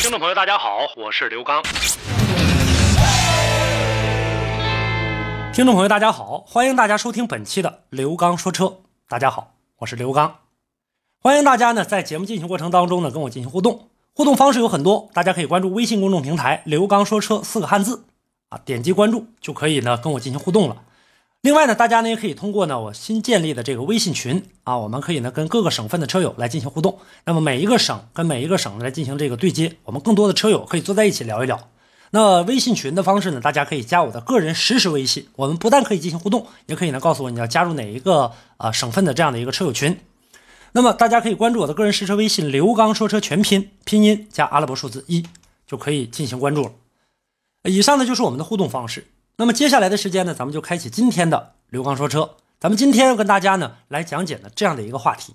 听众朋友，大家好，我是刘刚。听众朋友，大家好，欢迎大家收听本期的刘刚说车。大家好，我是刘刚。欢迎大家呢在节目进行过程当中呢跟我进行互动，互动方式有很多，大家可以关注微信公众平台“刘刚说车”四个汉字啊，点击关注就可以呢跟我进行互动了。另外呢，大家呢也可以通过呢我新建立的这个微信群啊，我们可以呢跟各个省份的车友来进行互动。那么每一个省跟每一个省来进行这个对接，我们更多的车友可以坐在一起聊一聊。那微信群的方式呢，大家可以加我的个人实时微信，我们不但可以进行互动，也可以呢告诉我你要加入哪一个啊省份的这样的一个车友群。那么大家可以关注我的个人实车微信“刘刚说车”全拼拼音加阿拉伯数字一，就可以进行关注了。以上呢就是我们的互动方式。那么接下来的时间呢，咱们就开启今天的刘刚说车。咱们今天要跟大家呢来讲解呢这样的一个话题。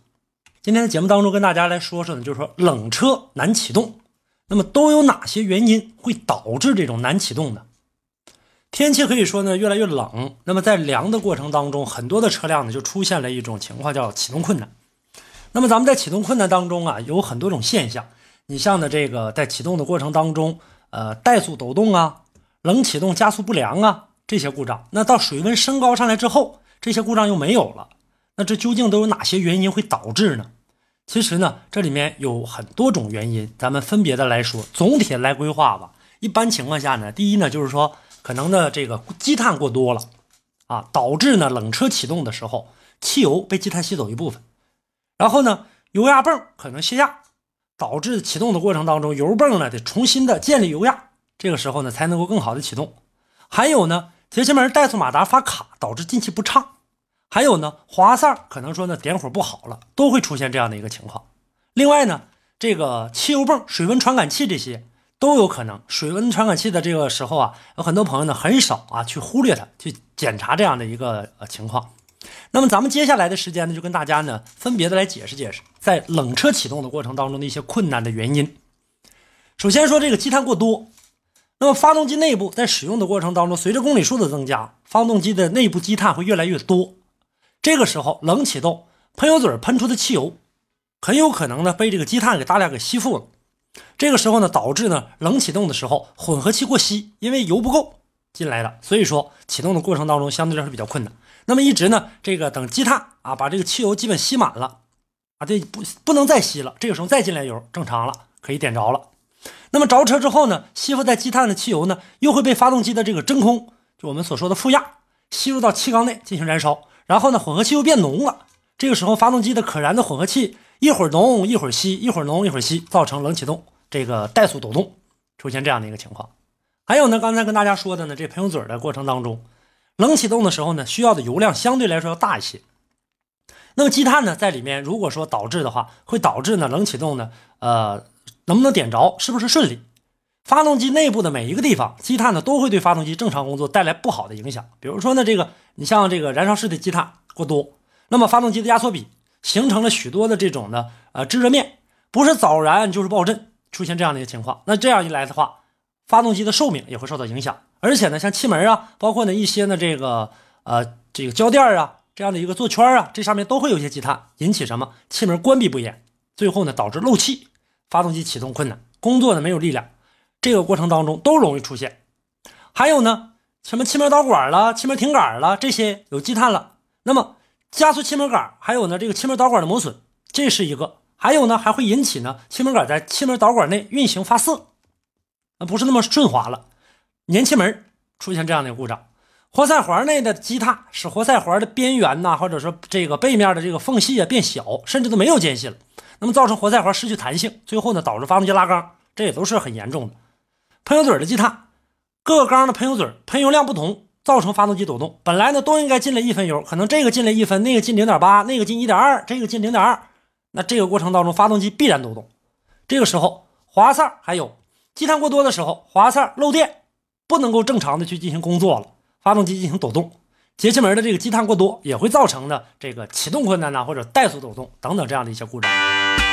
今天的节目当中跟大家来说说呢，就是说冷车难启动，那么都有哪些原因会导致这种难启动呢？天气可以说呢越来越冷，那么在凉的过程当中，很多的车辆呢就出现了一种情况叫启动困难。那么咱们在启动困难当中啊，有很多种现象。你像呢这个在启动的过程当中，呃怠速抖动啊。冷启动、加速不良啊，这些故障，那到水温升高上来之后，这些故障又没有了，那这究竟都有哪些原因会导致呢？其实呢，这里面有很多种原因，咱们分别的来说，总体来规划吧。一般情况下呢，第一呢，就是说可能的这个积碳过多了啊，导致呢冷车启动的时候，汽油被积碳吸走一部分，然后呢，油压泵可能泄压，导致启动的过程当中，油泵呢得重新的建立油压。这个时候呢，才能够更好的启动。还有呢，节气门怠速马达发卡，导致进气不畅。还有呢，滑塞可能说呢点火不好了，都会出现这样的一个情况。另外呢，这个汽油泵、水温传感器这些都有可能。水温传感器的这个时候啊，有很多朋友呢很少啊去忽略它，去检查这样的一个呃情况。那么咱们接下来的时间呢，就跟大家呢分别的来解释解释，在冷车启动的过程当中的一些困难的原因。首先说这个积碳过多。那么，发动机内部在使用的过程当中，随着公里数的增加，发动机的内部积碳会越来越多。这个时候，冷启动，喷油嘴喷出的汽油很有可能呢被这个积碳给大量给吸附了。这个时候呢，导致呢冷启动的时候混合气过稀，因为油不够进来了，所以说启动的过程当中相对来说比较困难。那么一直呢，这个等积碳啊把这个汽油基本吸满了啊，这不不能再吸了，这个时候再进来油正常了，可以点着了。那么着车之后呢，吸附在积碳的汽油呢，又会被发动机的这个真空，就我们所说的负压，吸入到气缸内进行燃烧，然后呢，混合气又变浓了。这个时候，发动机的可燃的混合气一会儿浓一会儿稀，一会儿浓一会儿稀，造成冷启动，这个怠速抖动，出现这样的一个情况。还有呢，刚才跟大家说的呢，这喷油嘴的过程当中，冷启动的时候呢，需要的油量相对来说要大一些。那么积碳呢，在里面如果说导致的话，会导致呢冷启动呢，呃。能不能点着？是不是顺利？发动机内部的每一个地方积碳呢，都会对发动机正常工作带来不好的影响。比如说呢，这个你像这个燃烧室的积碳过多，那么发动机的压缩比形成了许多的这种的呃制热面，不是早燃就是爆震，出现这样的一个情况。那这样一来的话，发动机的寿命也会受到影响。而且呢，像气门啊，包括呢一些呢这个呃这个胶垫啊这样的一个座圈啊，这上面都会有一些积碳，引起什么气门关闭不严，最后呢导致漏气。发动机启动困难，工作呢没有力量，这个过程当中都容易出现。还有呢，什么气门导管了、气门停杆了，这些有积碳了，那么加速气门杆，还有呢这个气门导管的磨损，这是一个。还有呢，还会引起呢气门杆在气门导管内运行发涩，那不是那么顺滑了，粘气门出现这样的故障。活塞环内的积碳使活塞环的边缘呐，或者说这个背面的这个缝隙啊变小，甚至都没有间隙了。那么造成活塞环失去弹性，最后呢导致发动机拉缸，这也都是很严重的。喷油嘴的积碳，各个缸的喷油嘴喷油量不同，造成发动机抖动。本来呢都应该进来一分油，可能这个进来一分，那个进零点八，那个进一点二，这个进零点二，那这个过程当中发动机必然抖动。这个时候滑塞还有积碳过多的时候，滑塞漏电，不能够正常的去进行工作了，发动机进行抖动，节气门的这个积碳过多，也会造成的这个启动困难呐，或者怠速抖动等等这样的一些故障。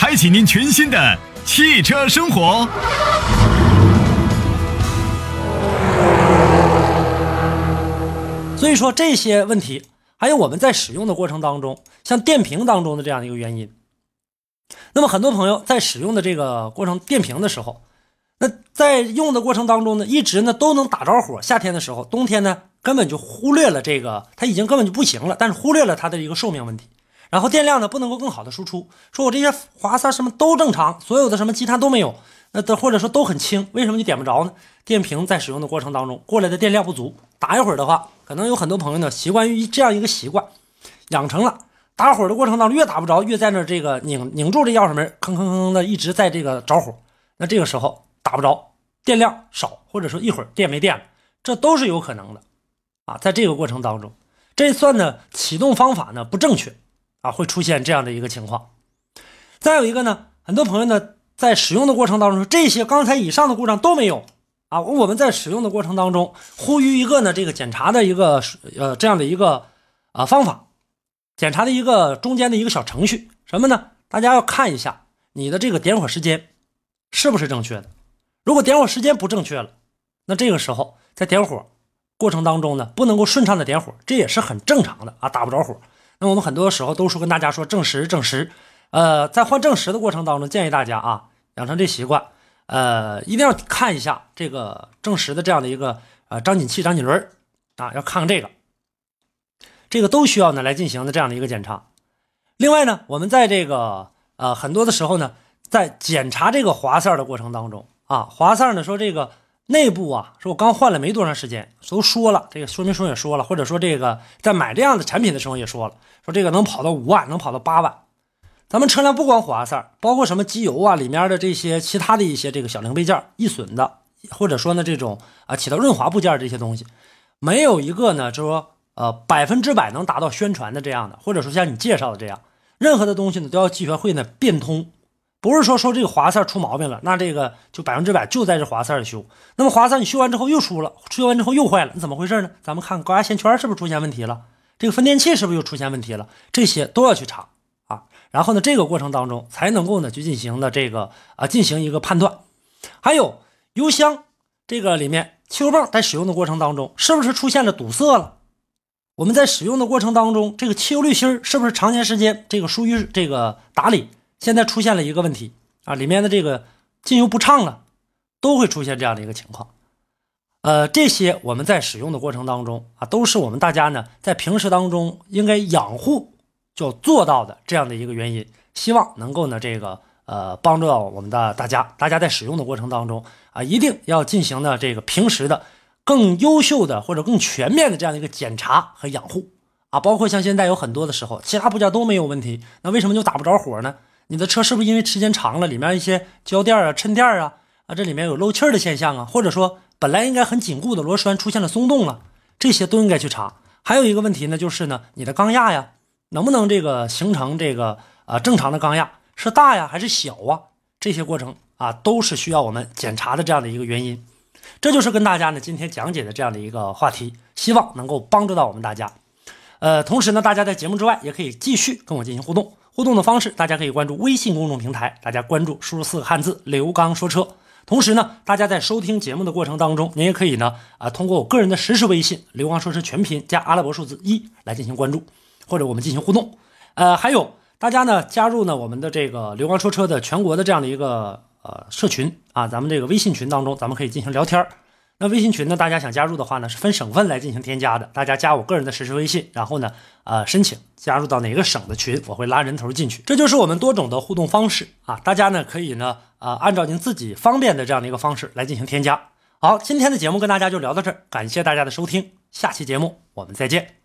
开启您全新的汽车生活。所以说这些问题，还有我们在使用的过程当中，像电瓶当中的这样的一个原因。那么很多朋友在使用的这个过程电瓶的时候，那在用的过程当中呢，一直呢都能打着火。夏天的时候，冬天呢根本就忽略了这个，它已经根本就不行了，但是忽略了它的一个寿命问题。然后电量呢不能够更好的输出，说我这些滑塞什么都正常，所有的什么积碳都没有，那的或者说都很轻，为什么就点不着呢？电瓶在使用的过程当中过来的电量不足，打一会儿的话，可能有很多朋友呢习惯于这样一个习惯，养成了打火的过程当中越打不着越在那这个拧拧住这钥匙门，吭吭吭的一直在这个着火，那这个时候打不着，电量少，或者说一会儿电没电了，这都是有可能的，啊，在这个过程当中，这算呢启动方法呢不正确。啊，会出现这样的一个情况。再有一个呢，很多朋友呢在使用的过程当中，这些刚才以上的故障都没有啊。我们在使用的过程当中，呼吁一个呢这个检查的一个呃这样的一个啊方法，检查的一个中间的一个小程序，什么呢？大家要看一下你的这个点火时间是不是正确的。如果点火时间不正确了，那这个时候在点火过程当中呢，不能够顺畅的点火，这也是很正常的啊，打不着火。那我们很多时候都说跟大家说正时正时，呃，在换正时的过程当中，建议大家啊养成这习惯，呃，一定要看一下这个正时的这样的一个呃张紧器、张紧轮啊，要看看这个，这个都需要呢来进行的这样的一个检查。另外呢，我们在这个呃很多的时候呢，在检查这个滑塞的过程当中啊，滑塞呢说这个。内部啊，说我刚换了没多长时间，都说了，这个说明书也说了，或者说这个在买这样的产品的时候也说了，说这个能跑到五万，能跑到八万。咱们车辆不光火花塞，包括什么机油啊，里面的这些其他的一些这个小零配件易损的，或者说呢这种啊起到润滑部件这些东西，没有一个呢，就说呃百分之百能达到宣传的这样的，或者说像你介绍的这样，任何的东西呢都要学会呢变通。不是说说这个滑塞出毛病了，那这个就百分之百就在这滑塞修。那么滑塞你修完之后又出了，修完之后又坏了，你怎么回事呢？咱们看高压线圈是不是出现问题了？这个分电器是不是又出现问题了？这些都要去查啊。然后呢，这个过程当中才能够呢去进行的这个啊进行一个判断。还有油箱这个里面汽油泵在使用的过程当中是不是出现了堵塞了？我们在使用的过程当中，这个汽油滤芯是不是长年时间这个疏于这个打理？现在出现了一个问题啊，里面的这个进油不畅了，都会出现这样的一个情况。呃，这些我们在使用的过程当中啊，都是我们大家呢在平时当中应该养护就做到的这样的一个原因。希望能够呢这个呃帮助到我们的大家，大家在使用的过程当中啊，一定要进行的这个平时的更优秀的或者更全面的这样的一个检查和养护啊，包括像现在有很多的时候，其他部件都没有问题，那为什么就打不着火呢？你的车是不是因为时间长了，里面一些胶垫啊、衬垫啊啊，这里面有漏气的现象啊？或者说本来应该很紧固的螺栓出现了松动了，这些都应该去查。还有一个问题呢，就是呢，你的缸压呀，能不能这个形成这个啊正常的缸压是大呀还是小啊？这些过程啊都是需要我们检查的这样的一个原因。这就是跟大家呢今天讲解的这样的一个话题，希望能够帮助到我们大家。呃，同时呢，大家在节目之外也可以继续跟我进行互动。互动的方式，大家可以关注微信公众平台，大家关注输入四个汉字“刘刚说车”。同时呢，大家在收听节目的过程当中，您也可以呢啊通过我个人的实时微信“刘刚说车全拼”加阿拉伯数字一来进行关注，或者我们进行互动。呃，还有大家呢加入呢我们的这个“刘刚说车”的全国的这样的一个呃社群啊，咱们这个微信群当中，咱们可以进行聊天儿那微信群呢，大家想加入的话呢，是分省份来进行添加的。大家加我个人的实时微信，然后呢，呃，申请加入到哪个省的群，我会拉人头进去。这就是我们多种的互动方式啊！大家呢可以呢，呃，按照您自己方便的这样的一个方式来进行添加。好，今天的节目跟大家就聊到这儿，感谢大家的收听，下期节目我们再见。